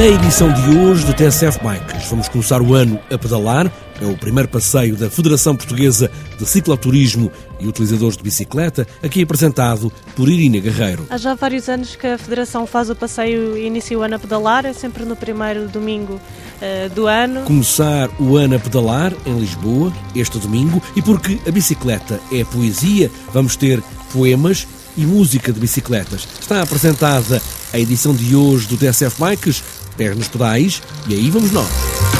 Na edição de hoje do TSF Bikes, vamos começar o ano a pedalar. É o primeiro passeio da Federação Portuguesa de Cicloturismo e Utilizadores de Bicicleta, aqui apresentado por Irina Guerreiro. Há já vários anos que a Federação faz o passeio e inicia o ano a pedalar, é sempre no primeiro domingo uh, do ano. Começar o ano a pedalar em Lisboa, este domingo, e porque a bicicleta é poesia, vamos ter poemas e música de bicicletas. Está apresentada a edição de hoje do TSF Bikes, pés nos pedais, e aí vamos nós.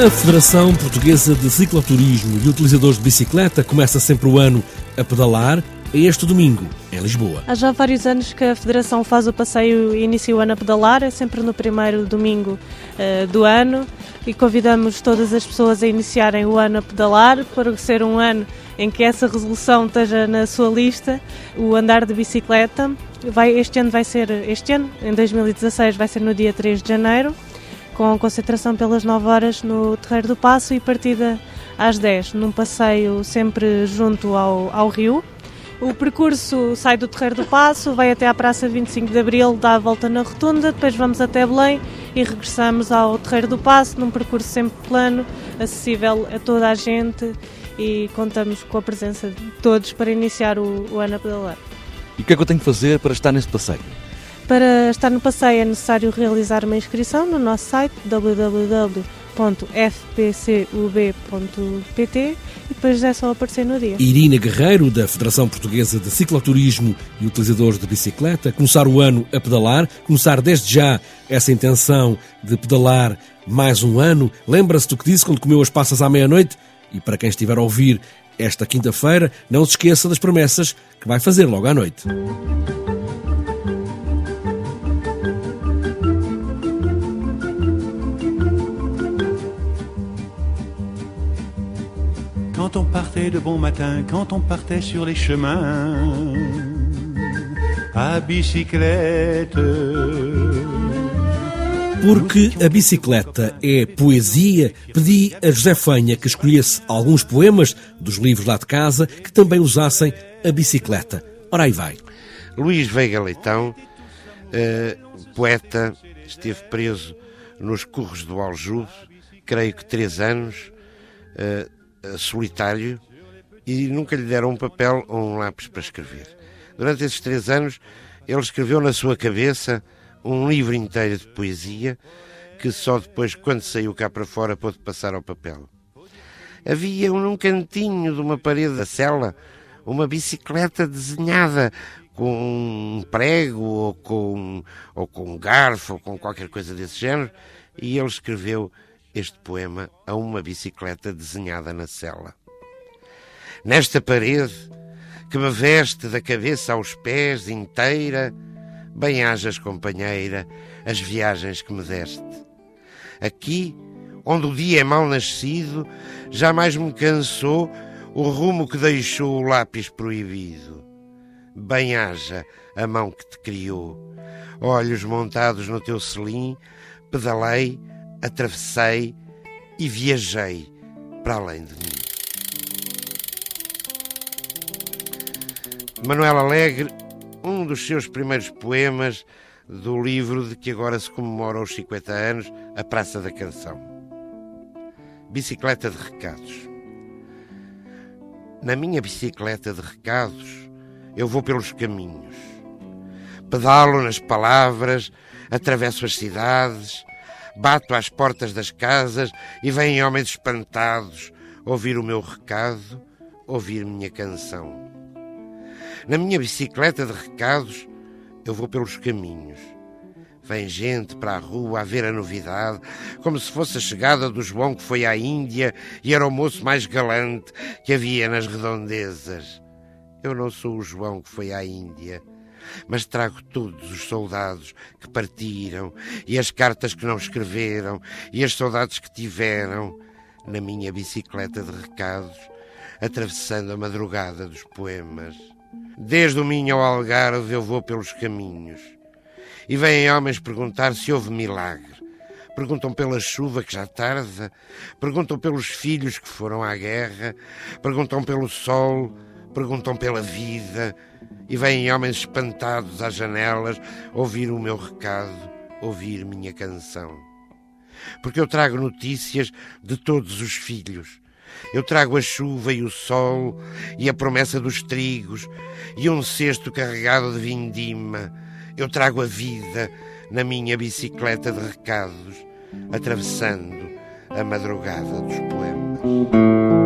A Federação Portuguesa de Cicloturismo e Utilizadores de Bicicleta começa sempre o ano a pedalar este domingo, em Lisboa. Há já vários anos que a Federação faz o passeio e inicia o ano a pedalar, é sempre no primeiro domingo uh, do ano e convidamos todas as pessoas a iniciarem o ano a pedalar para ser um ano em que essa resolução esteja na sua lista, o andar de bicicleta. Vai, este ano vai ser, este ano, em 2016, vai ser no dia 3 de janeiro com concentração pelas 9 horas no Terreiro do Passo e partida às 10, num passeio sempre junto ao, ao rio. O percurso sai do Terreiro do Passo, vai até à Praça 25 de Abril, dá a volta na rotunda, depois vamos até Belém e regressamos ao Terreiro do Passo, num percurso sempre plano, acessível a toda a gente e contamos com a presença de todos para iniciar o, o ano a pedalar. E o que é que eu tenho que fazer para estar nesse passeio? Para estar no passeio é necessário realizar uma inscrição no nosso site www.fpcub.pt e depois é só aparecer no dia. Irina Guerreiro, da Federação Portuguesa de Cicloturismo e Utilizadores de Bicicleta, começar o ano a pedalar, começar desde já essa intenção de pedalar mais um ano. Lembra-se do que disse quando comeu as passas à meia-noite? E para quem estiver a ouvir esta quinta-feira, não se esqueça das promessas que vai fazer logo à noite. Quand on partait de bon matin, quand on partait sur les chemins, à bicyclette. Porque a bicicleta é poesia, pedi a José Fanha que escolhesse alguns poemas dos livros lá de casa que também usassem a bicicleta. Ora aí vai. Luís Veiga Leitão, eh, poeta, esteve preso nos curros do Aljube, creio que três anos, eh, solitário e nunca lhe deram um papel ou um lápis para escrever. Durante esses três anos, ele escreveu na sua cabeça um livro inteiro de poesia que só depois, quando saiu cá para fora, pôde passar ao papel. Havia num cantinho de uma parede da cela uma bicicleta desenhada com um prego ou com, ou com um garfo ou com qualquer coisa desse género e ele escreveu este poema a uma bicicleta desenhada na cela. Nesta parede, que me veste da cabeça aos pés inteira, bem hajas, companheira, as viagens que me deste. Aqui, onde o dia é mal nascido, jamais me cansou o rumo que deixou o lápis proibido. Bem haja a mão que te criou. Olhos montados no teu selim, pedalei atravessei e viajei para além de mim. Manuel Alegre, um dos seus primeiros poemas do livro de que agora se comemora os 50 anos, A Praça da Canção. Bicicleta de recados. Na minha bicicleta de recados, eu vou pelos caminhos. Pedalo nas palavras, atravesso as cidades, bato às portas das casas e vêm homens espantados ouvir o meu recado, ouvir minha canção. Na minha bicicleta de recados, eu vou pelos caminhos. Vem gente para a rua a ver a novidade, como se fosse a chegada do João que foi à Índia e era o moço mais galante que havia nas redondezas. Eu não sou o João que foi à Índia mas trago todos os soldados que partiram, e as cartas que não escreveram, e as saudades que tiveram. na minha bicicleta de recados, atravessando a madrugada dos poemas. Desde o Minho ao Algarve eu vou pelos caminhos. E vêm homens perguntar se houve milagre. Perguntam pela chuva que já tarda, perguntam pelos filhos que foram à guerra, perguntam pelo sol, perguntam pela vida, e vêm homens espantados às janelas ouvir o meu recado, ouvir minha canção. Porque eu trago notícias de todos os filhos. Eu trago a chuva e o sol e a promessa dos trigos e um cesto carregado de vindima. Eu trago a vida na minha bicicleta de recados, atravessando a madrugada dos poemas.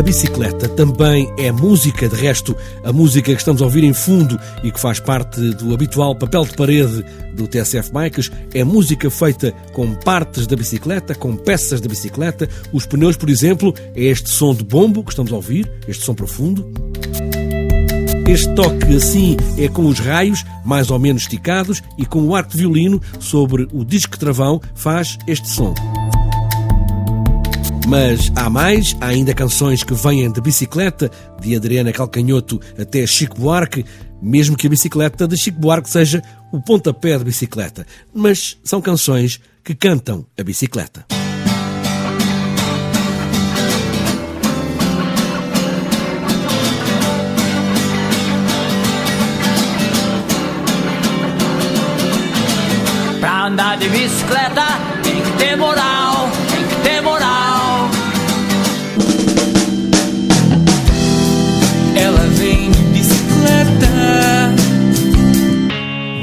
A bicicleta também é música, de resto, a música que estamos a ouvir em fundo e que faz parte do habitual papel de parede do TSF Bikes, é música feita com partes da bicicleta, com peças da bicicleta. Os pneus, por exemplo, é este som de bombo que estamos a ouvir, este som profundo. Este toque assim é com os raios mais ou menos esticados e com o arco de violino sobre o disco travão faz este som. Mas há mais, há ainda canções que vêm de bicicleta, de Adriana Calcanhoto até Chico Buarque, mesmo que a bicicleta de Chico Buarque seja o pontapé de bicicleta. Mas são canções que cantam a bicicleta. Pra andar de bicicleta tem que ter moral,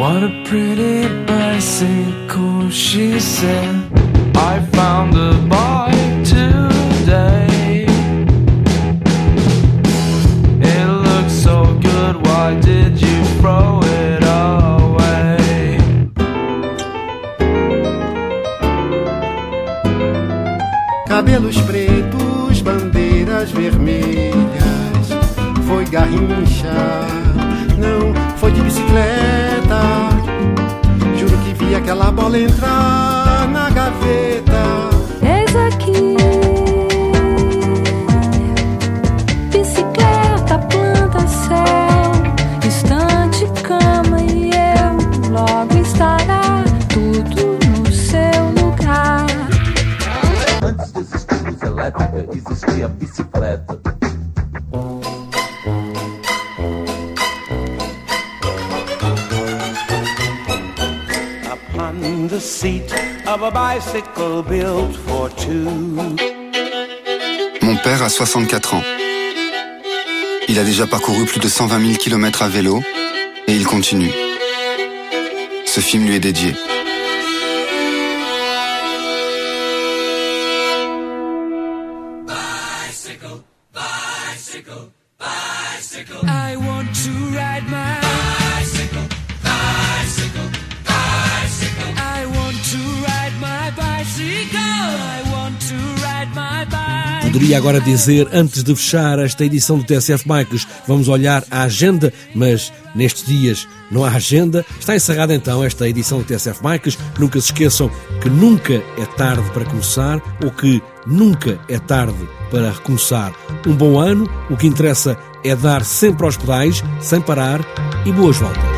What a pretty bicycle, she said. I found a bike today. It looks so good, why did you throw it away? Cabelos pretos, bandeiras vermelhas. Foi garrincha, não foi de bicicleta. Juro que vi aquela bola entrar na gaveta. The seat of a bicycle built for two. Mon père a 64 ans. Il a déjà parcouru plus de 120 000 km à vélo et il continue. Ce film lui est dédié. I want to Poderia agora dizer, antes de fechar esta edição do TSF Bikes, vamos olhar a agenda, mas nestes dias não há agenda. Está encerrada então esta edição do TSF Bikes. Nunca se esqueçam que nunca é tarde para começar ou que nunca é tarde para recomeçar. Um bom ano, o que interessa é dar sempre aos pedais, sem parar e boas voltas.